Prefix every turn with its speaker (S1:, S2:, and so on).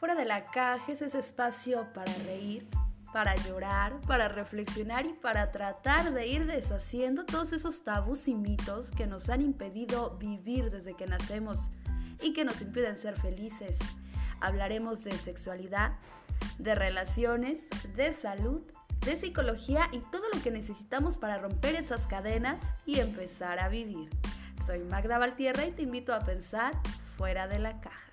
S1: Fuera de la caja es ese espacio para reír, para llorar, para reflexionar y para tratar de ir deshaciendo todos esos tabús y mitos que nos han impedido vivir desde que nacemos y que nos impiden ser felices. Hablaremos de sexualidad, de relaciones, de salud, de psicología y todo lo que necesitamos para romper esas cadenas y empezar a vivir. Soy Magda Valtierra y te invito a pensar fuera de la caja.